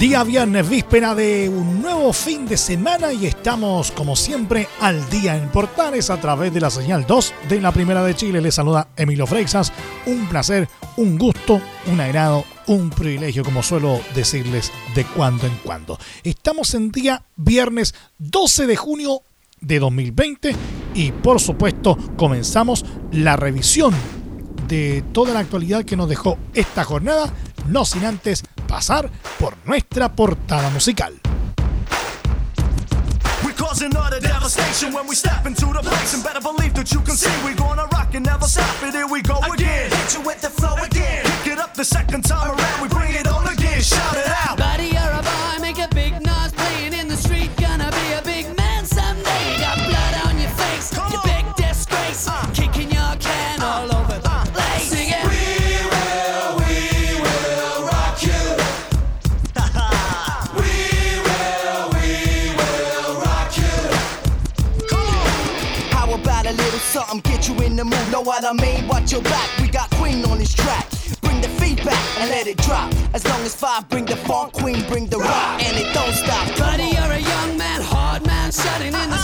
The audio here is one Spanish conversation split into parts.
Día viernes, víspera de un nuevo fin de semana y estamos como siempre al día en Portales a través de la señal 2 de la Primera de Chile. Les saluda Emilio Freixas. Un placer, un gusto, un agrado, un privilegio como suelo decirles de cuando en cuando. Estamos en día viernes 12 de junio de 2020 y por supuesto comenzamos la revisión de toda la actualidad que nos dejó esta jornada, no sin antes pasar por nuestra portada musical. causing utter devastation when we step into the place. And better believe that you can see we gonna rock and never stop it. Here we go again. Hit you with the flow again. Pick it up the second time around. We bring it on again. Shout it out the mood. Know what I mean? Watch your back, we got Queen on this track. Bring the feedback and let it drop. As long as five bring the funk, Queen bring the rock, and it don't stop. Buddy, you're a young man, hard man, shutting in the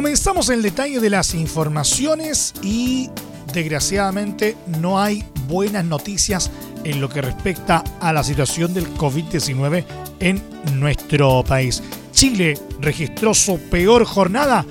Comenzamos el detalle de las informaciones y desgraciadamente no hay buenas noticias en lo que respecta a la situación del COVID-19 en nuestro país. Chile registró su peor jornada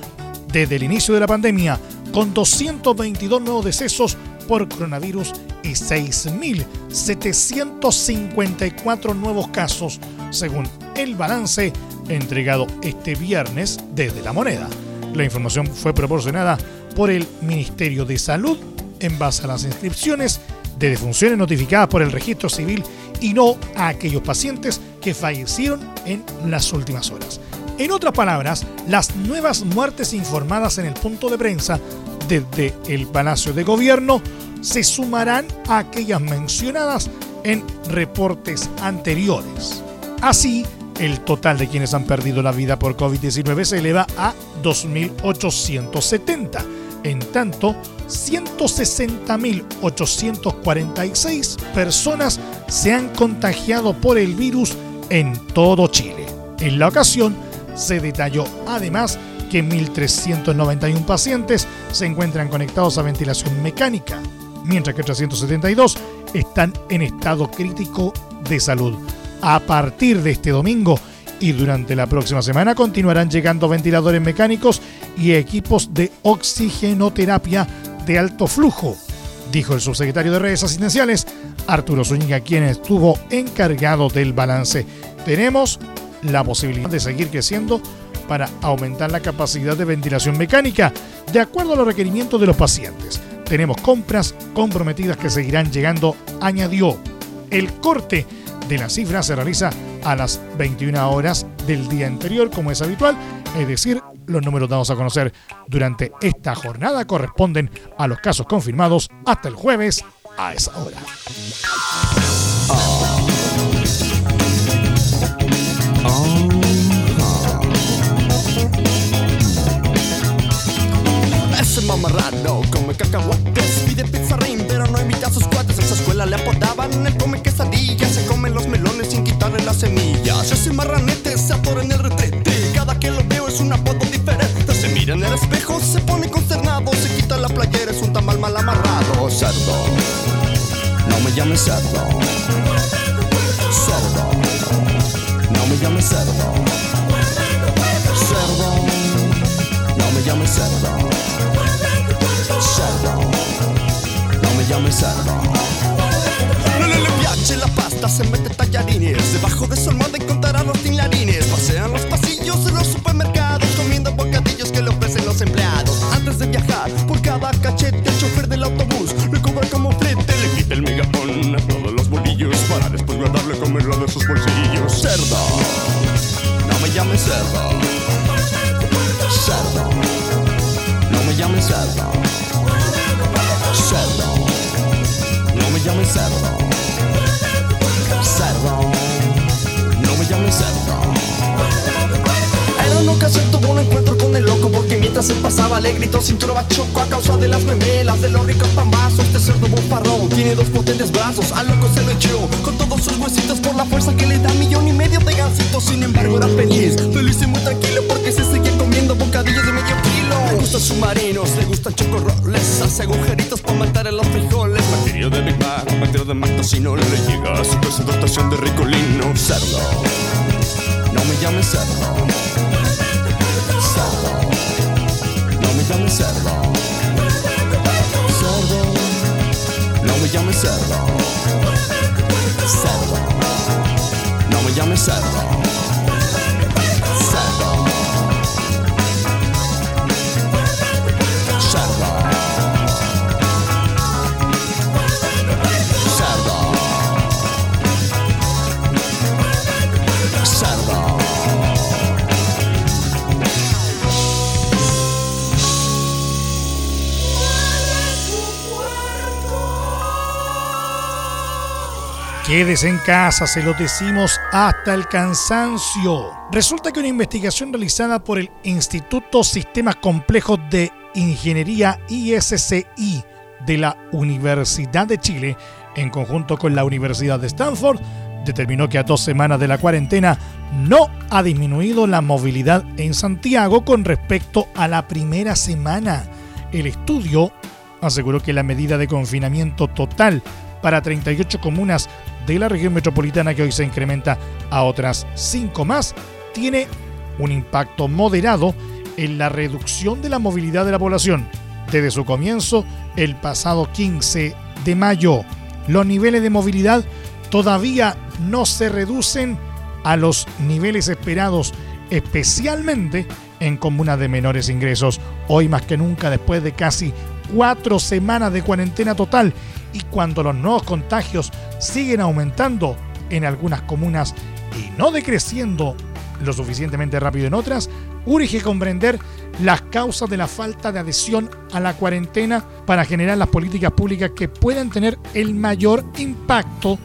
desde el inicio de la pandemia, con 222 nuevos decesos por coronavirus y 6.754 nuevos casos, según el balance entregado este viernes desde la moneda. La información fue proporcionada por el Ministerio de Salud en base a las inscripciones de defunciones notificadas por el registro civil y no a aquellos pacientes que fallecieron en las últimas horas. En otras palabras, las nuevas muertes informadas en el punto de prensa desde el Palacio de Gobierno se sumarán a aquellas mencionadas en reportes anteriores. Así, el total de quienes han perdido la vida por COVID-19 se eleva a 2.870. En tanto, 160.846 personas se han contagiado por el virus en todo Chile. En la ocasión se detalló además que 1.391 pacientes se encuentran conectados a ventilación mecánica, mientras que 372 están en estado crítico de salud. A partir de este domingo y durante la próxima semana continuarán llegando ventiladores mecánicos y equipos de oxigenoterapia de alto flujo, dijo el subsecretario de redes asistenciales Arturo Zúñiga, quien estuvo encargado del balance. Tenemos la posibilidad de seguir creciendo para aumentar la capacidad de ventilación mecánica de acuerdo a los requerimientos de los pacientes. Tenemos compras comprometidas que seguirán llegando, añadió. El corte de la cifra se realiza a las 21 horas del día anterior, como es habitual, es decir, los números dados a conocer durante esta jornada corresponden a los casos confirmados hasta el jueves a esa hora. Ese mamarrado come cacahuates, pide pizza ring, pero no invita a sus cuates. En su escuela le apodaban el come quesadillas, se comen los melones sin quitarle las semillas. Ese marranete se atora en el retrete, cada que lo veo es un apodo diferente. Se mira en el espejo, se pone consternado, se quita la playera, es un tamal mal amarrado. Cerdo, no me llames cerdo. Cerdo, no me llames cerdo. Cerdo, no me llames cerdo. Cerdo, no me llames cerdo. No le, piace la pasta, se mete tallarines. Debajo de su almohada encontrará los tinlarines. Pasean los pasillos de los supermercados, comiendo bocadillos que le ofrecen los empleados. Antes de viajar, por cada cachete, el chofer del autobús le cobra como flete. Le quita el megapón a todos los bolillos para después guardarle comerlo de sus bolsillos. Cerdo, no me llames. Cerdo, se pasaba le gritó cintura bachoco a causa de las memelas de los ricos pambazos. Este cerdo bofarrón tiene dos potentes brazos, al loco se lo echó con todos sus huesitos por la fuerza que le da millón y medio de gansitos. Sin embargo era feliz, feliz y muy tranquilo porque se seguía comiendo bocadillos de medio kilo. Le gustan submarinos, le gustan chocorroles, hace agujeritos para matar a los frijoles. Bacteria de Big Mac, bacteria de Mactocino, le llega a su casa dotación de ricolino. Cerdo, no me llames. Cerdo, no me llames cerdo. Cerdo, no me llames cerdo. Quédese en casa, se lo decimos hasta el cansancio. Resulta que una investigación realizada por el Instituto Sistemas Complejos de Ingeniería ISCI de la Universidad de Chile, en conjunto con la Universidad de Stanford, determinó que a dos semanas de la cuarentena no ha disminuido la movilidad en Santiago con respecto a la primera semana. El estudio aseguró que la medida de confinamiento total para 38 comunas de la región metropolitana que hoy se incrementa a otras 5 más, tiene un impacto moderado en la reducción de la movilidad de la población. Desde su comienzo, el pasado 15 de mayo, los niveles de movilidad todavía no se reducen a los niveles esperados, especialmente en comunas de menores ingresos. Hoy más que nunca, después de casi cuatro semanas de cuarentena total y cuando los nuevos contagios siguen aumentando en algunas comunas y no decreciendo lo suficientemente rápido en otras, urge comprender las causas de la falta de adhesión a la cuarentena para generar las políticas públicas que puedan tener el mayor impacto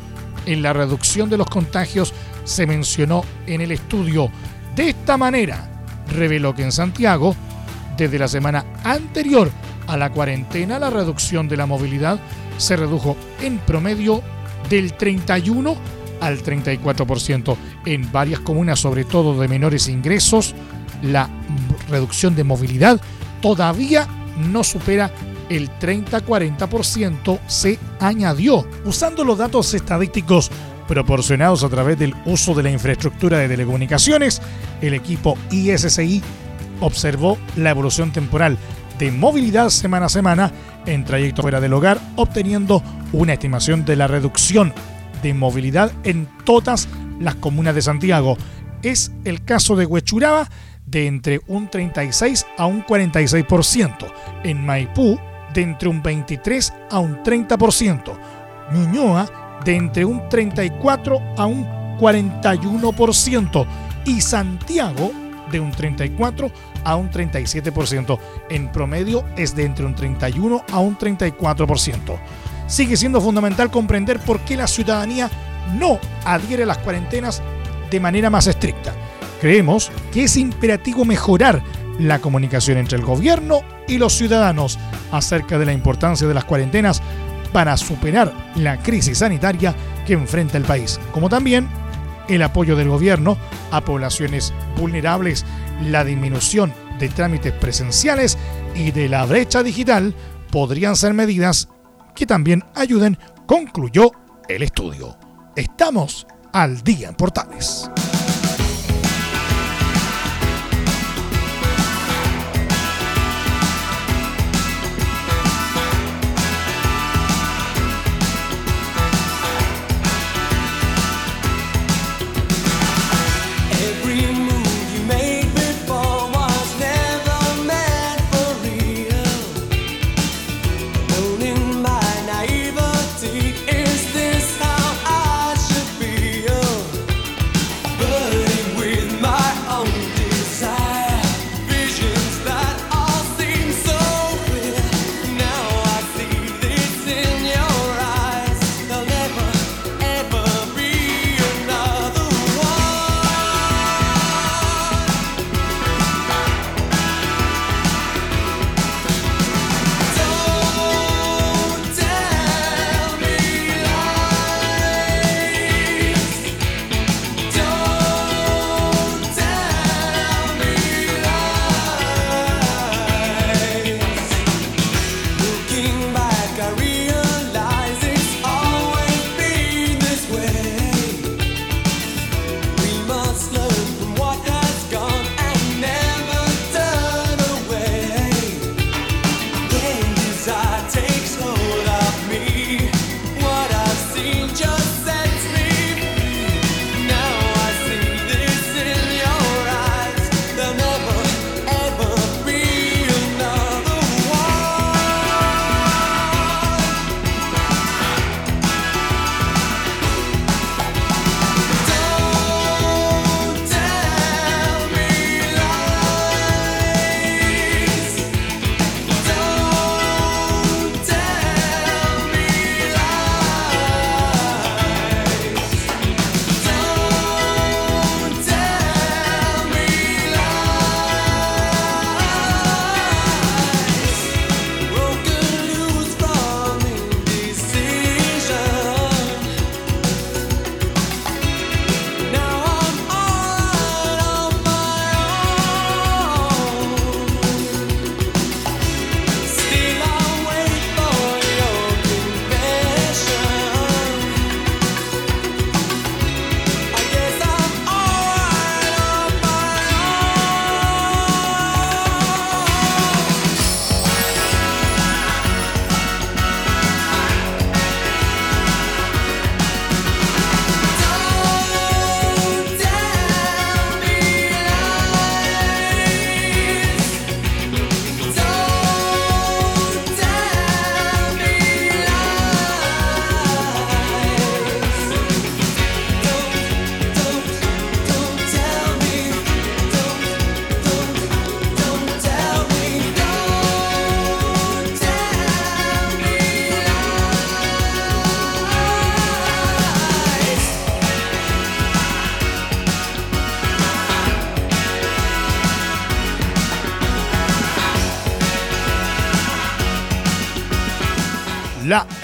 en la reducción de los contagios, se mencionó en el estudio. De esta manera, reveló que en Santiago, desde la semana anterior a la cuarentena, la reducción de la movilidad se redujo en promedio del 31 al 34%. En varias comunas, sobre todo de menores ingresos, la reducción de movilidad todavía no supera el 30-40% se añadió. Usando los datos estadísticos proporcionados a través del uso de la infraestructura de telecomunicaciones, el equipo ISCI observó la evolución temporal de movilidad semana a semana en trayecto fuera del hogar, obteniendo una estimación de la reducción de movilidad en todas las comunas de Santiago. Es el caso de Huechuraba de entre un 36 a un 46%, en Maipú de entre un 23 a un 30%, Ñuñoa de entre un 34 a un 41% y Santiago de un 34 a un 37%. En promedio es de entre un 31 a un 34%. Sigue siendo fundamental comprender por qué la ciudadanía no adhiere a las cuarentenas de manera más estricta. Creemos que es imperativo mejorar la comunicación entre el gobierno y los ciudadanos acerca de la importancia de las cuarentenas para superar la crisis sanitaria que enfrenta el país, como también el apoyo del gobierno a poblaciones vulnerables, la disminución de trámites presenciales y de la brecha digital podrían ser medidas que también ayuden, concluyó el estudio. Estamos al día en Portales.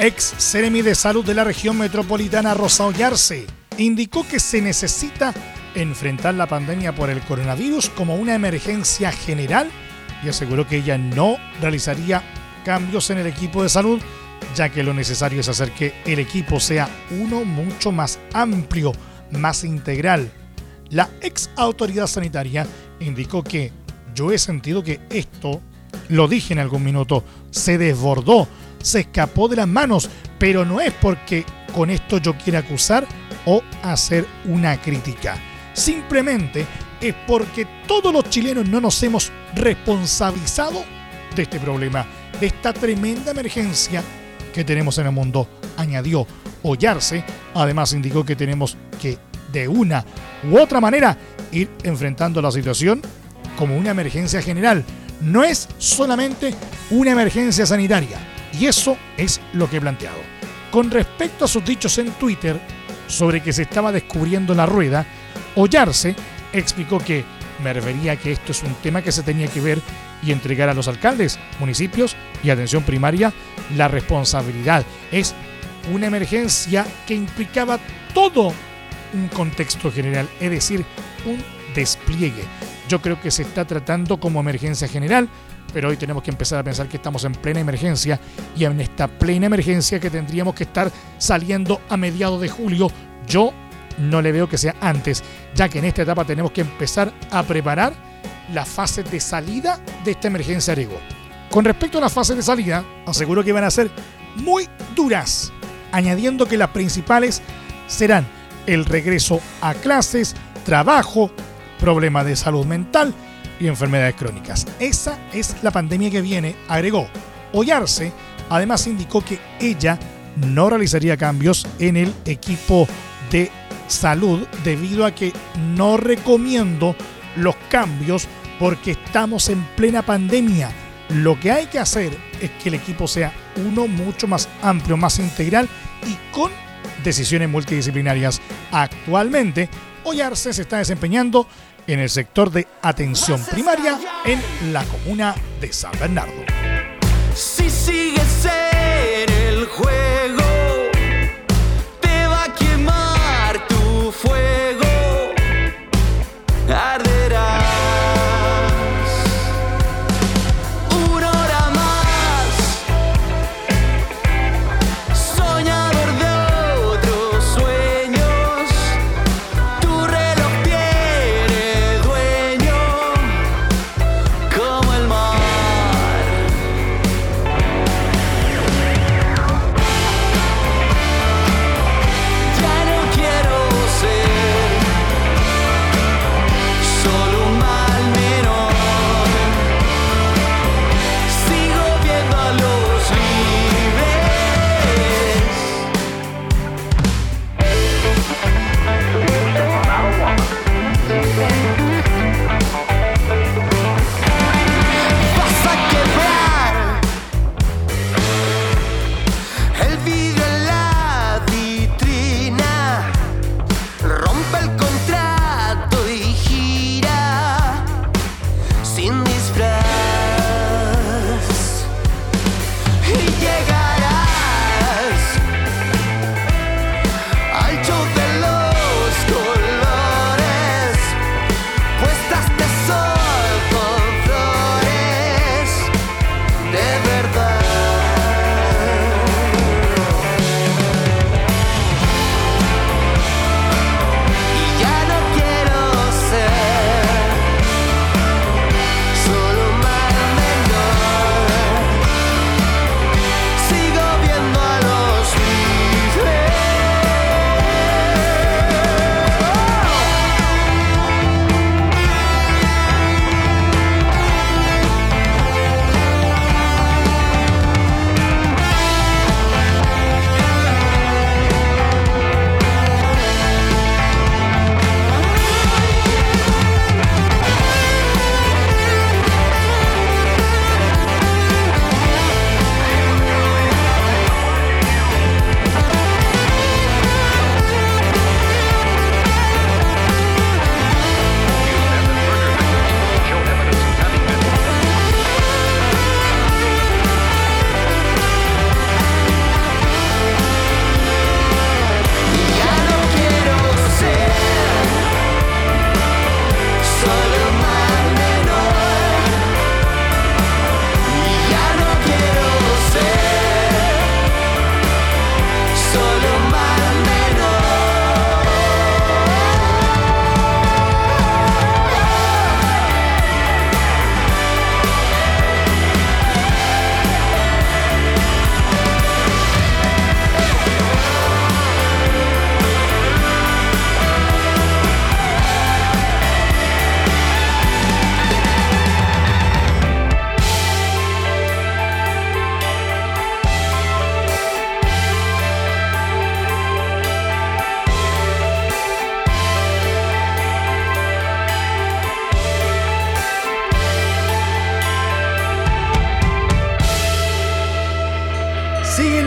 Ex Seremi de Salud de la región metropolitana Rosa Ollarse indicó que se necesita enfrentar la pandemia por el coronavirus como una emergencia general y aseguró que ella no realizaría cambios en el equipo de salud, ya que lo necesario es hacer que el equipo sea uno mucho más amplio, más integral. La ex autoridad sanitaria indicó que yo he sentido que esto, lo dije en algún minuto, se desbordó, se escapó de las manos, pero no es porque con esto yo quiera acusar o hacer una crítica. Simplemente es porque todos los chilenos no nos hemos responsabilizado de este problema, de esta tremenda emergencia que tenemos en el mundo, añadió Ollarse. Además indicó que tenemos que de una u otra manera ir enfrentando la situación como una emergencia general. No es solamente una emergencia sanitaria. Y eso es lo que he planteado. Con respecto a sus dichos en Twitter sobre que se estaba descubriendo la rueda, Ollarse explicó que me refería que esto es un tema que se tenía que ver y entregar a los alcaldes, municipios y atención primaria la responsabilidad. Es una emergencia que implicaba todo un contexto general, es decir, un despliegue. Yo creo que se está tratando como emergencia general, pero hoy tenemos que empezar a pensar que estamos en plena emergencia y en esta plena emergencia que tendríamos que estar saliendo a mediados de julio. Yo no le veo que sea antes, ya que en esta etapa tenemos que empezar a preparar la fase de salida de esta emergencia Arego. Con respecto a las fases de salida, aseguro que van a ser muy duras, añadiendo que las principales serán el regreso a clases, trabajo, problemas de salud mental y enfermedades crónicas. Esa es la pandemia que viene, agregó. Ollarse además indicó que ella no realizaría cambios en el equipo de salud debido a que no recomiendo los cambios porque estamos en plena pandemia. Lo que hay que hacer es que el equipo sea uno mucho más amplio, más integral y con decisiones multidisciplinarias. Actualmente, Ollarse se está desempeñando en el sector de atención primaria en la comuna de San Bernardo.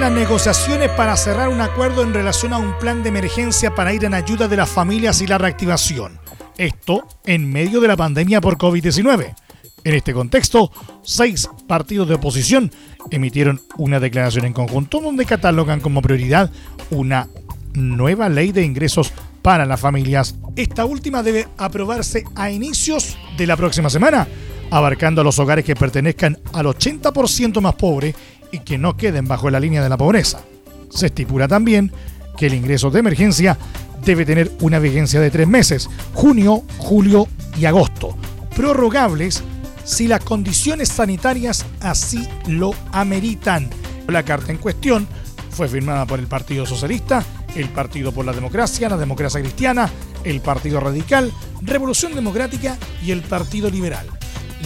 Las negociaciones para cerrar un acuerdo en relación a un plan de emergencia para ir en ayuda de las familias y la reactivación. Esto en medio de la pandemia por COVID-19. En este contexto, seis partidos de oposición emitieron una declaración en conjunto donde catalogan como prioridad una nueva ley de ingresos para las familias. Esta última debe aprobarse a inicios de la próxima semana, abarcando a los hogares que pertenezcan al 80% más pobre y que no queden bajo la línea de la pobreza. Se estipula también que el ingreso de emergencia debe tener una vigencia de tres meses, junio, julio y agosto, prorrogables si las condiciones sanitarias así lo ameritan. La carta en cuestión fue firmada por el Partido Socialista, el Partido por la Democracia, la Democracia Cristiana, el Partido Radical, Revolución Democrática y el Partido Liberal,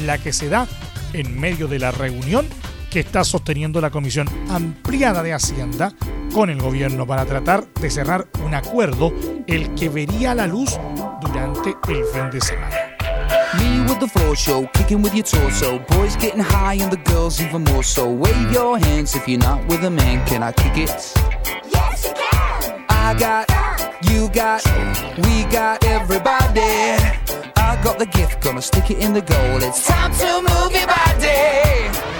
la que se da en medio de la reunión que está sosteniendo la Comisión Ampliada de Hacienda con el gobierno para tratar de cerrar un acuerdo el que vería la luz durante el fin de semana. Me with the floor show, kicking with your torso. Boys getting high and the girls even more so. Wave your hands if you're not with a man. Can I kick it? Yes, you can. I got, you got, we got everybody. I got the gift, gonna stick it in the goal. It's time to move your body.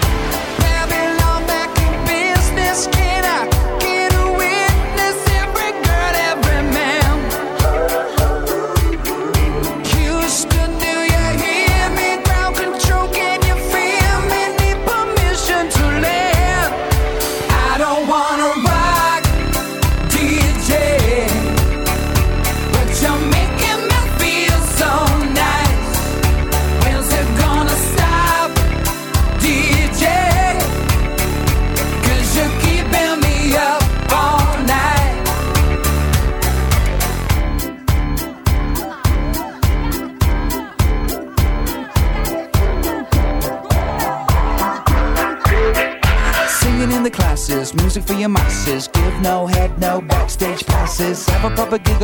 Babylon back in business. Can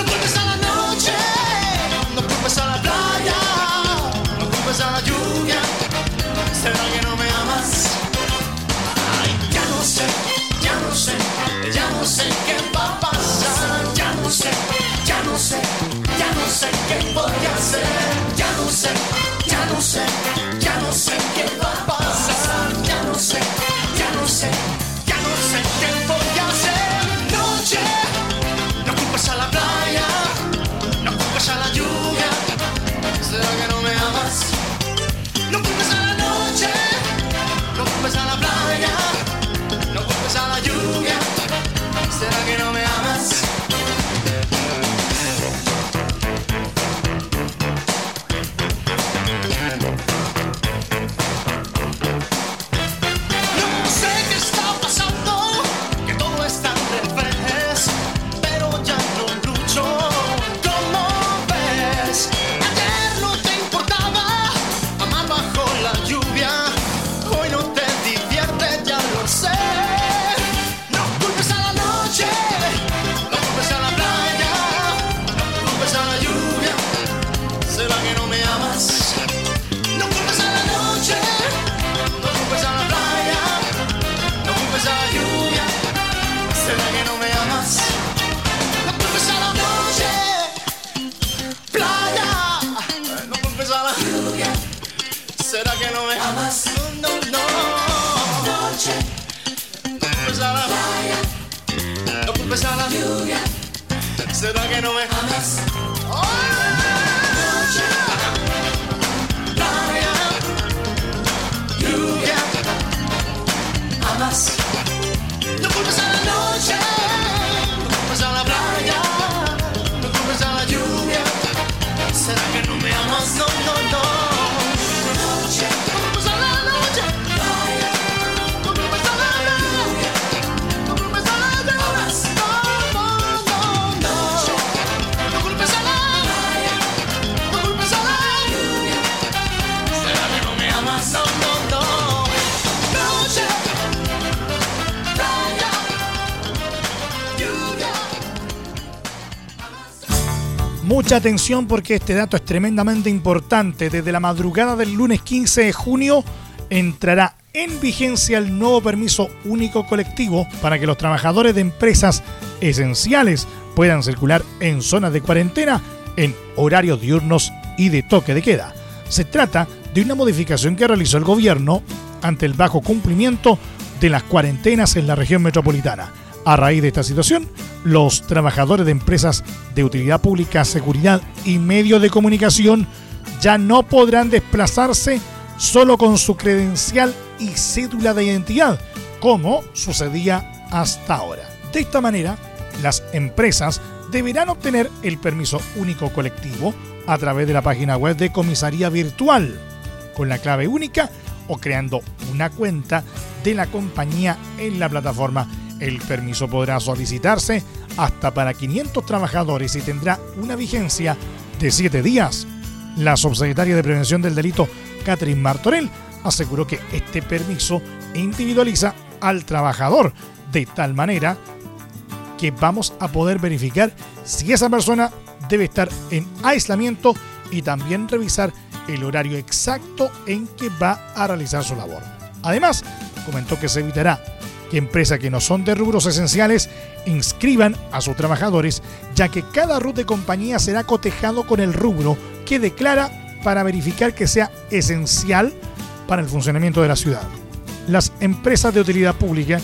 No culpes a la noche, no culpes a la playa, no culpes a la lluvia. ¿Será que no me amas? Ay, ya no sé, ya no sé, ya no sé qué va a pasar. Ya no sé, ya no sé, ya no sé qué voy a hacer. Ya no sé, ya no sé. Se ¿Será que no me amas? Mucha atención porque este dato es tremendamente importante. Desde la madrugada del lunes 15 de junio entrará en vigencia el nuevo permiso único colectivo para que los trabajadores de empresas esenciales puedan circular en zonas de cuarentena en horarios diurnos y de toque de queda. Se trata de una modificación que realizó el gobierno ante el bajo cumplimiento de las cuarentenas en la región metropolitana. A raíz de esta situación, los trabajadores de empresas de utilidad pública, seguridad y medios de comunicación ya no podrán desplazarse solo con su credencial y cédula de identidad, como sucedía hasta ahora. De esta manera, las empresas deberán obtener el permiso único colectivo a través de la página web de comisaría virtual, con la clave única o creando una cuenta de la compañía en la plataforma El permiso podrá solicitarse hasta para 500 trabajadores y tendrá una vigencia de 7 días. La subsecretaria de Prevención del Delito, Catherine Martorell, aseguró que este permiso individualiza al trabajador de tal manera que vamos a poder verificar si esa persona debe estar en aislamiento y también revisar el horario exacto en que va a realizar su labor. Además, comentó que se evitará que empresas que no son de rubros esenciales inscriban a sus trabajadores, ya que cada RUT de compañía será cotejado con el rubro que declara para verificar que sea esencial para el funcionamiento de la ciudad. Las empresas de utilidad pública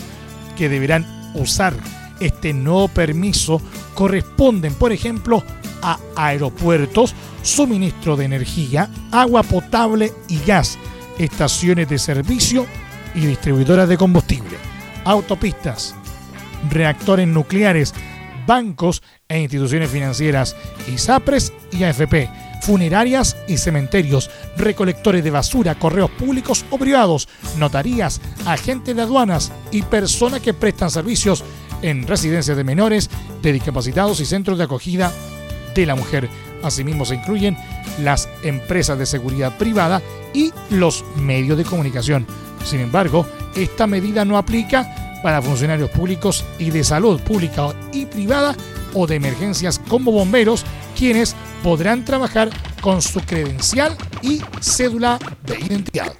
que deberán usar este nuevo permiso corresponden, por ejemplo, a aeropuertos, suministro de energía, agua potable y gas, estaciones de servicio y distribuidoras de combustible, autopistas, reactores nucleares, bancos e instituciones financieras, ISAPRES y AFP, funerarias y cementerios, recolectores de basura, correos públicos o privados, notarías, agentes de aduanas y personas que prestan servicios en residencias de menores, de discapacitados y centros de acogida de la mujer. Asimismo se incluyen las empresas de seguridad privada y los medios de comunicación. Sin embargo, esta medida no aplica para funcionarios públicos y de salud pública y privada o de emergencias como bomberos, quienes podrán trabajar con su credencial y cédula de identidad.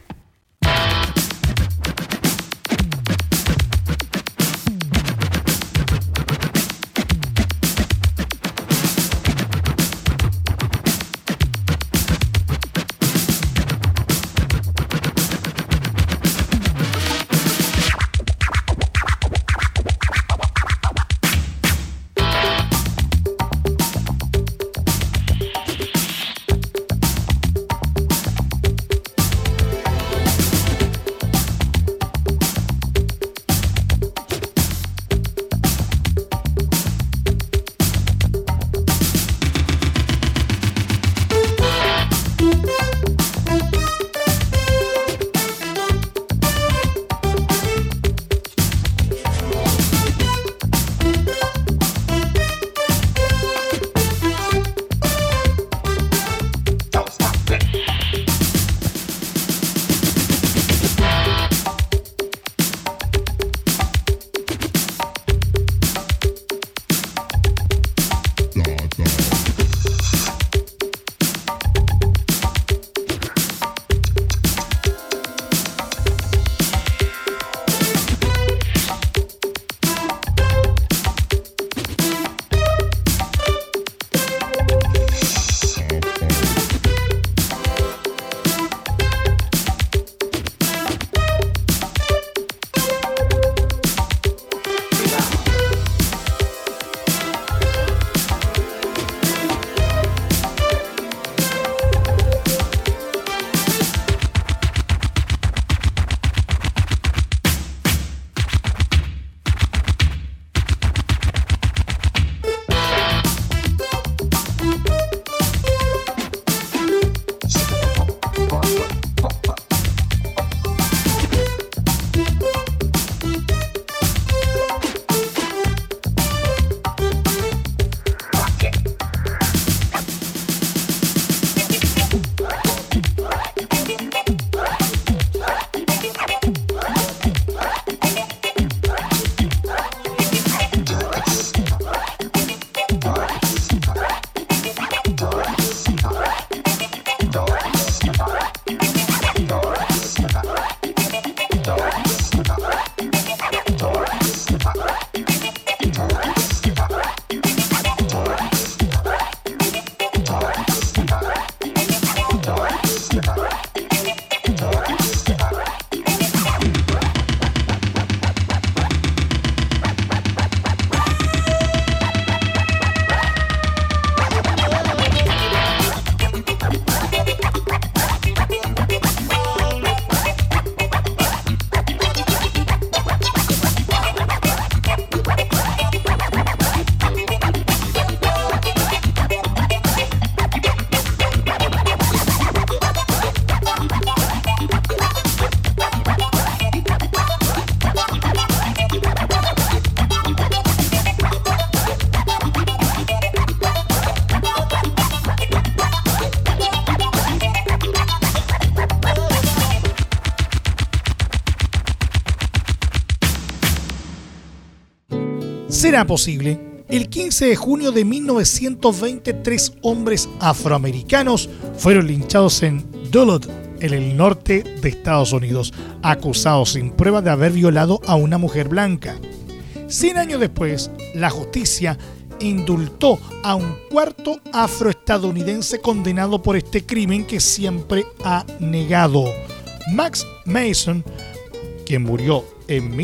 Será posible. El 15 de junio de 1920, tres hombres afroamericanos fueron linchados en Duluth, en el norte de Estados Unidos, acusados sin prueba de haber violado a una mujer blanca. Cien años después, la justicia indultó a un cuarto afroestadounidense condenado por este crimen que siempre ha negado. Max Mason, quien murió en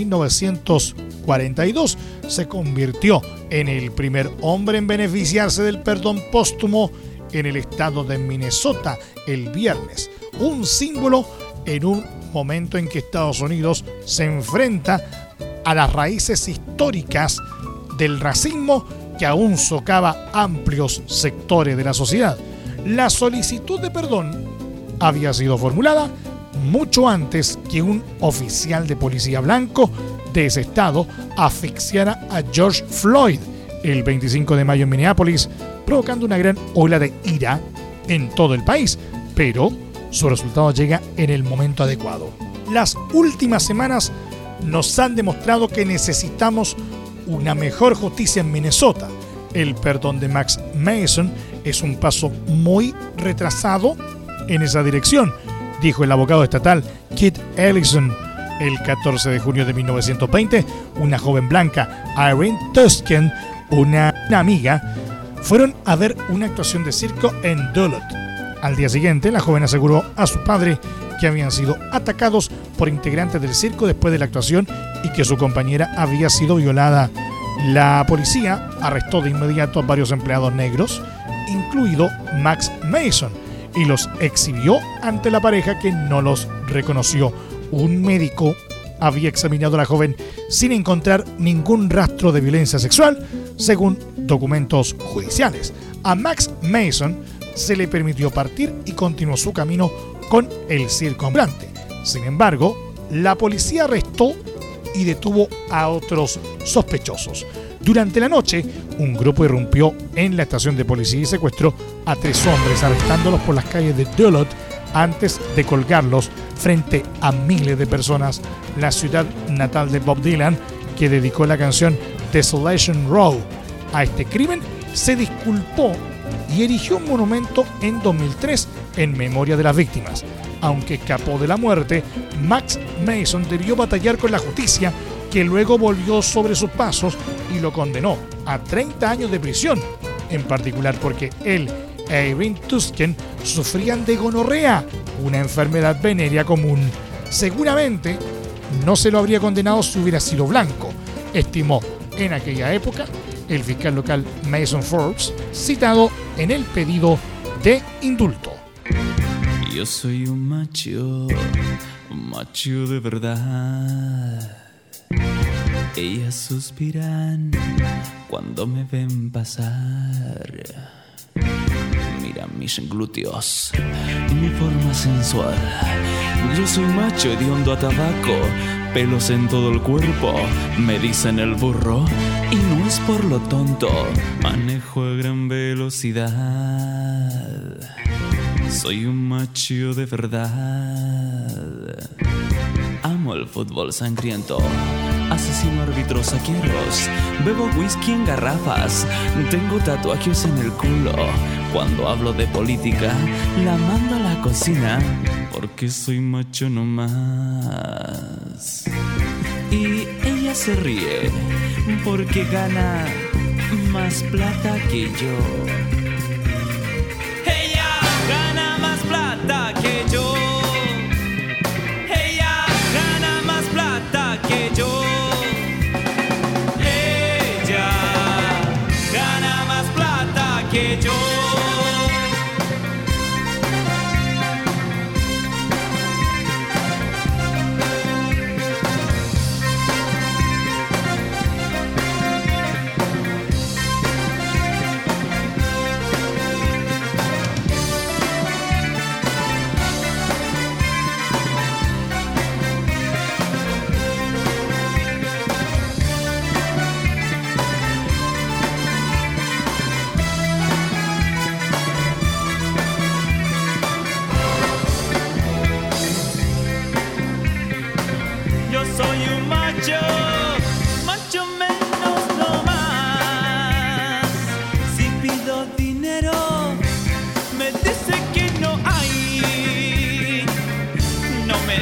1942, se convirtió en el primer hombre en beneficiarse del perdón póstumo en el estado de Minnesota el viernes, un símbolo en un momento en que Estados Unidos se enfrenta a las raíces históricas del racismo que aún socava amplios sectores de la sociedad. La solicitud de perdón había sido formulada mucho antes que un oficial de policía blanco de ese estado asfixiara a George Floyd el 25 de mayo en Minneapolis, provocando una gran ola de ira en todo el país, pero su resultado llega en el momento adecuado. Las últimas semanas nos han demostrado que necesitamos una mejor justicia en Minnesota. El perdón de Max Mason es un paso muy retrasado en esa dirección, dijo el abogado estatal Kit Ellison. El 14 de junio de 1920, una joven blanca, Irene Tusken, una, amiga, fueron a ver una actuación de circo en Duluth. Al día siguiente, la joven aseguró a su padre que habían sido atacados por integrantes del circo después de la actuación y que su compañera había sido violada. La policía arrestó de inmediato a varios empleados negros, incluido Max Mason, y los exhibió ante la pareja que no los reconoció. Un médico había examinado a la joven sin encontrar ningún rastro de violencia sexual, según documentos judiciales. A Max Mason se le permitió partir y continuó su camino con el circo ambulante. Sin embargo, la policía arrestó y detuvo a otros sospechosos. Durante la noche, un grupo irrumpió en la estación de policía y secuestró a tres hombres, arrestándolos por las calles de Duluth antes de colgarlos frente a miles de personas. La ciudad natal de Bob Dylan, que dedicó la canción Desolation Row a este crimen, se disculpó y erigió un monumento en 2003 en memoria de las víctimas. Aunque escapó de la muerte, Max Mason debió batallar con la justicia, que luego volvió sobre sus pasos y lo condenó a 30 años de prisión, en particular porque él e Irene Tusken sufrían de gonorrea, una enfermedad venérea común. Seguramente no se lo habría condenado si hubiera sido blanco, estimó en aquella época el fiscal local Mason Forbes, citado en el pedido de indulto. Yo soy un macho, un macho de verdad. Ellas suspiran cuando me ven pasar. Mira mis glúteos, mi forma sensual. Yo soy macho hediondo a tabaco, pelos en todo el cuerpo. Me dicen el burro y no es por lo tonto. Manejo a gran velocidad. Soy un macho de verdad. Amo el fútbol sangriento. Asesino árbitros saqueros. Bebo whisky en garrafas. Tengo tatuajes en el culo. Cuando hablo de política, la mando a la cocina. Porque soy macho nomás. Y ella se ríe. Porque gana más plata que yo.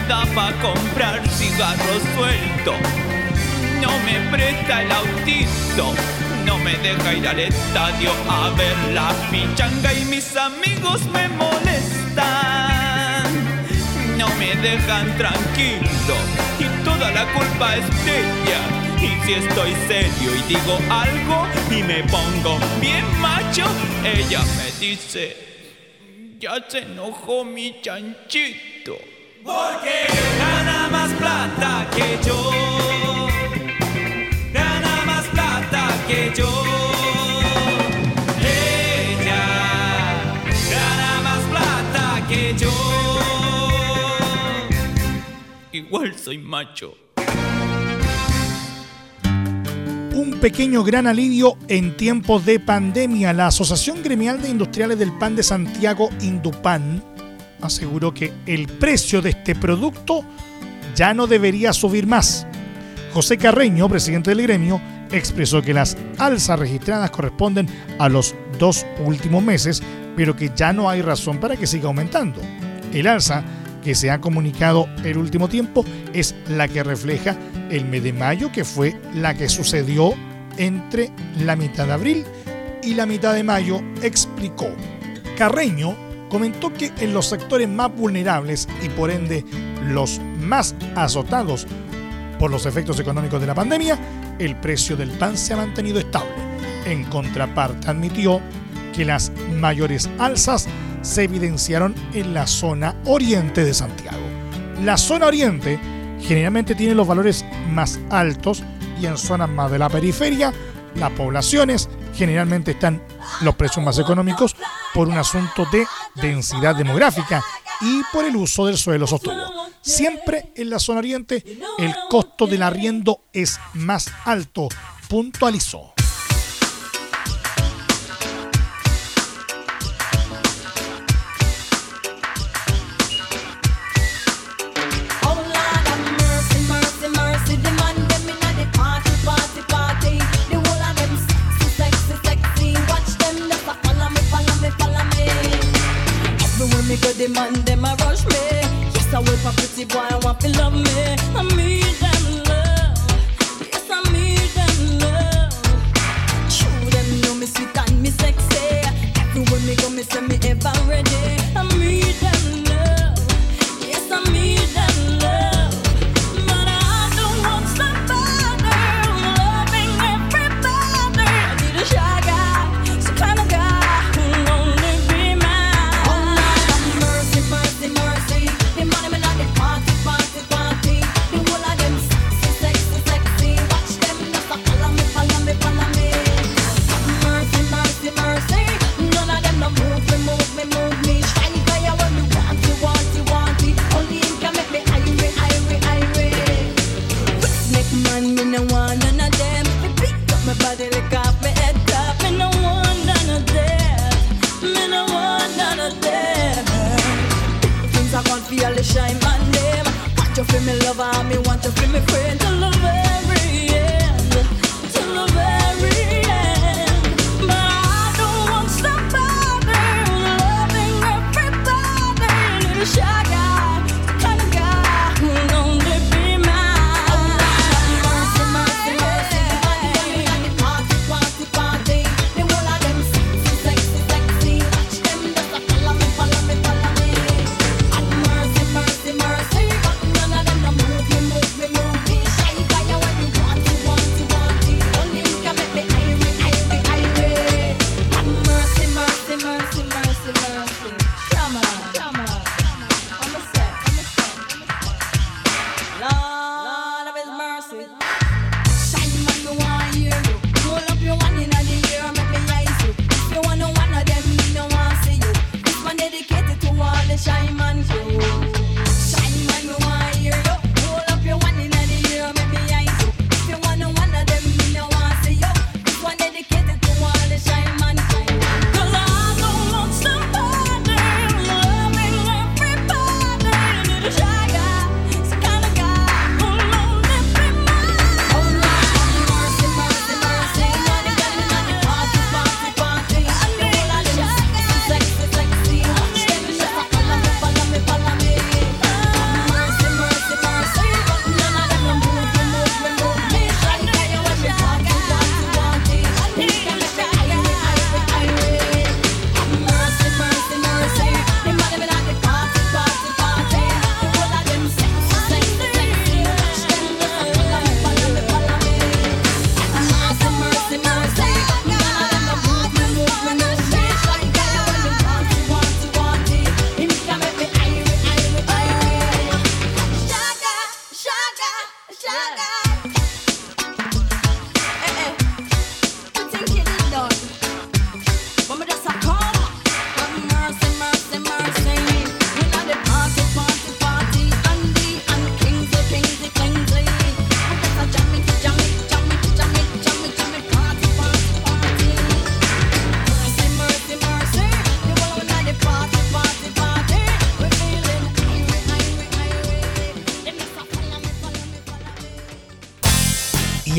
Da para comprar cigarros suelto. No me presta el autito, no me deja ir al estadio a ver la pichanga y mis amigos me molestan. No me dejan tranquilo y toda la culpa es de ella. Y si estoy serio y digo algo y me pongo bien macho, ella me dice, ya se enojó mi chanchito. Porque gana más plata que yo. Gana más plata que yo. Ella gana más plata que yo. Igual soy macho. Un pequeño gran alivio en tiempos de pandemia. La Asociación Gremial de Industriales del Pan de Santiago, Indupan, aseguró que el precio de este producto ya no debería subir más. José Carreño, presidente del gremio, expresó que las alzas registradas corresponden a los dos últimos meses, pero que ya no hay razón para que siga aumentando. El alza que se ha comunicado el último tiempo es la que refleja el mes de mayo, que fue la que sucedió entre la mitad de abril y la mitad de mayo, explicó. Carreño comentó que en los sectores más vulnerables y por ende los más azotados por los efectos económicos de la pandemia, el precio del pan se ha mantenido estable. En contraparte, admitió que las mayores alzas se evidenciaron en la zona oriente de Santiago. La zona oriente generalmente tiene los valores más altos y en zonas más de la periferia las poblaciones generalmente están los precios más económicos por un asunto de densidad demográfica y por el uso del suelo sostuvo. Siempre en la zona oriente el costo del arriendo es más alto, puntualizó. The man them a rush me. Yes, I wait for pretty boy, I want to love me. I feel the shine man them. Want you feel me lover, me want you to feel me friend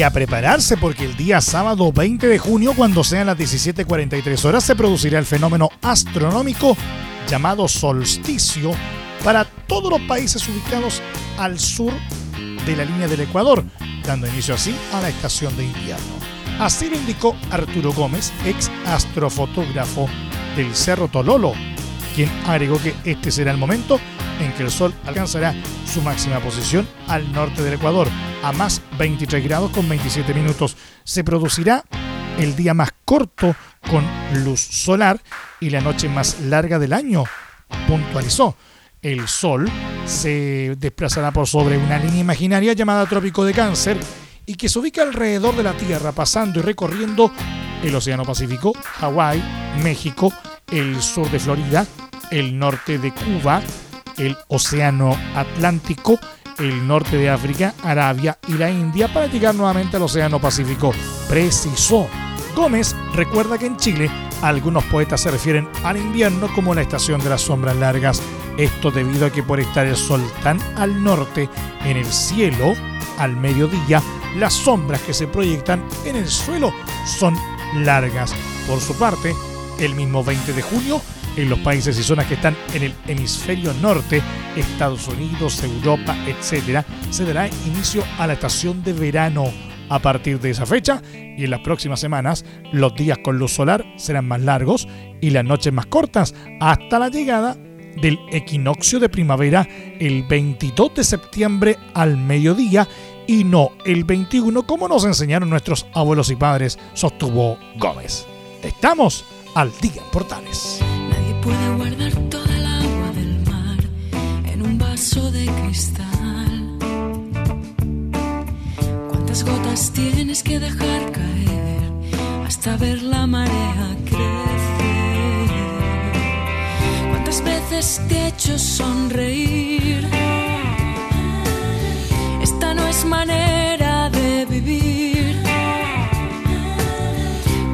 a prepararse porque el día sábado 20 de junio, cuando sean las 17.43 horas, se producirá el fenómeno astronómico llamado solsticio para todos los países ubicados al sur de la línea del Ecuador, dando inicio así a la estación de invierno. Así lo indicó Arturo Gómez, ex astrofotógrafo del Cerro Tololo, quien agregó que este será el momento en que el Sol alcanzará su máxima posición al norte del Ecuador, a más 23 grados con 27 minutos. Se producirá el día más corto con luz solar y la noche más larga del año, puntualizó. El Sol se desplazará por sobre una línea imaginaria llamada Trópico de Cáncer y que se ubica alrededor de la Tierra, pasando y recorriendo el Océano Pacífico, Hawái, México, el sur de Florida, el norte de Cuba, el Océano Atlántico, el norte de África, Arabia y la India para llegar nuevamente al Océano Pacífico. Precisó. Gómez recuerda que en Chile algunos poetas se refieren al invierno como la estación de las sombras largas. Esto debido a que por estar el sol tan al norte en el cielo, al mediodía, las sombras que se proyectan en el suelo son largas. Por su parte, el mismo 20 de junio, en los países y zonas que están en el hemisferio norte, Estados Unidos, Europa, etc., se dará inicio a la estación de verano. A partir de esa fecha y en las próximas semanas, los días con luz solar serán más largos y las noches más cortas hasta la llegada del equinoccio de primavera el 22 de septiembre al mediodía y no el 21 como nos enseñaron nuestros abuelos y padres, sostuvo Gómez. Estamos al día Portales. Nadie puede guardar toda el agua del mar en un vaso de cristal. ¿Cuántas gotas tienes que dejar caer hasta ver la marea crecer? ¿Cuántas veces te he hecho sonreír? Esta no es manera de vivir.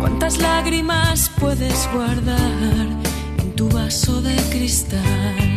¿Cuántas lágrimas puedes guardar en tu vaso de cristal?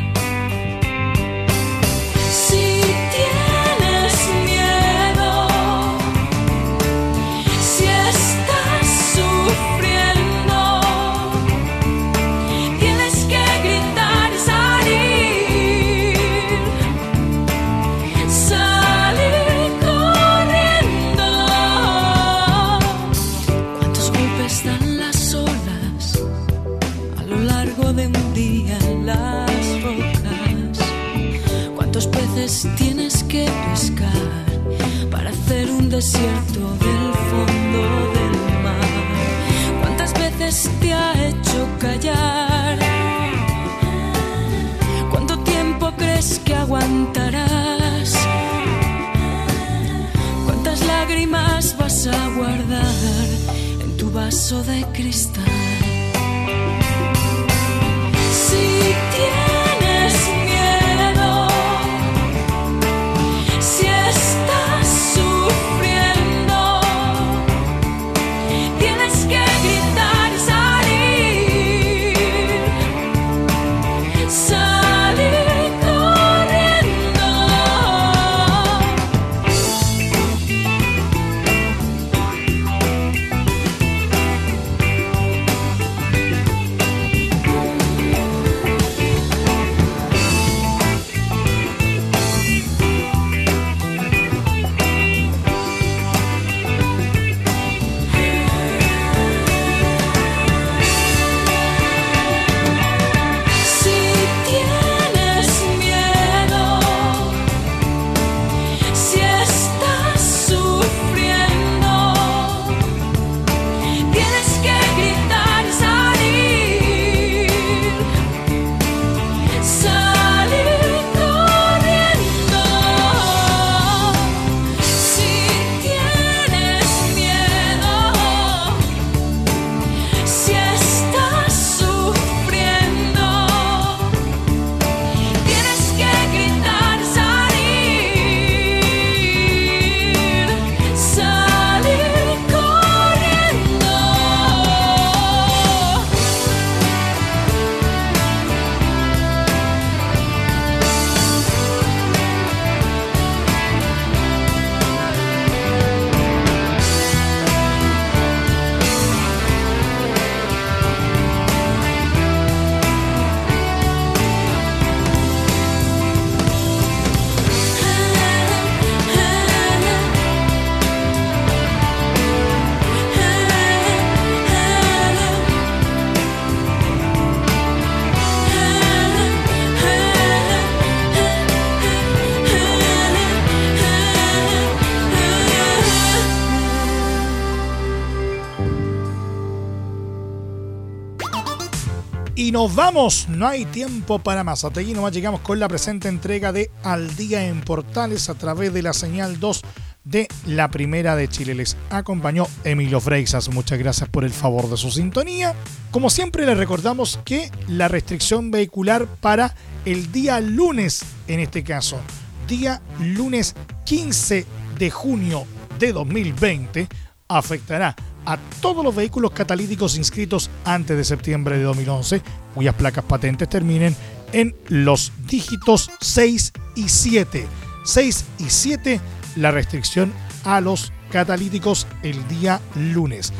Nos vamos, no hay tiempo para más. Hasta allí nomás llegamos con la presente entrega de Al Día en Portales a través de la señal 2 de la Primera de Chile. Les acompañó Emilio Freixas. Muchas gracias por el favor de su sintonía. Como siempre les recordamos que la restricción vehicular para el día lunes, en este caso, día lunes 15 de junio de 2020, afectará a todos los vehículos catalíticos inscritos antes de septiembre de 2011, cuyas placas patentes terminen en los dígitos 6 y 7. 6 y 7 la restricción a los catalíticos el día lunes.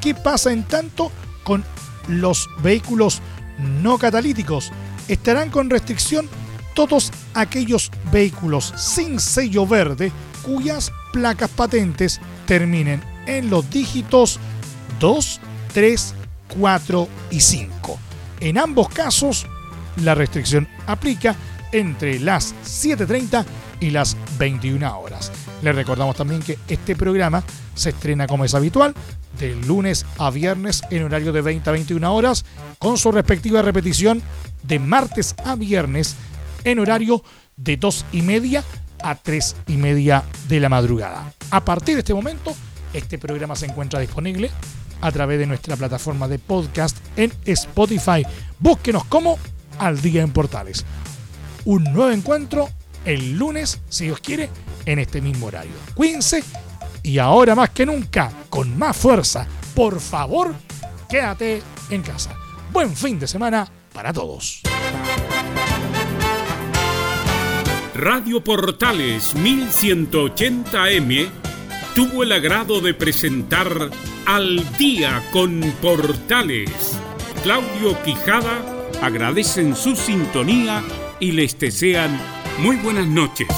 ¿Qué pasa en tanto con los vehículos no catalíticos? Estarán con restricción todos aquellos vehículos sin sello verde cuyas placas patentes terminen en los dígitos 2, 3, 4 y 5. En ambos casos, la restricción aplica entre las 7.30 y las 21 horas. Les recordamos también que este programa se estrena como es habitual, de lunes a viernes en horario de 20 a 21 horas, con su respectiva repetición de martes a viernes en horario de 2 y media a 3 y media de la madrugada. A partir de este momento, este programa se encuentra disponible a través de nuestra plataforma de podcast en Spotify. Búsquenos como Al Día en Portales. Un nuevo encuentro el lunes, si Dios quiere, en este mismo horario. Cuídense y ahora más que nunca, con más fuerza, por favor, quédate en casa. Buen fin de semana para todos. Radio Portales 1180M tuvo el agrado de presentar Al día con Portales. Claudio Quijada agradecen su sintonía y les desean muy buenas noches.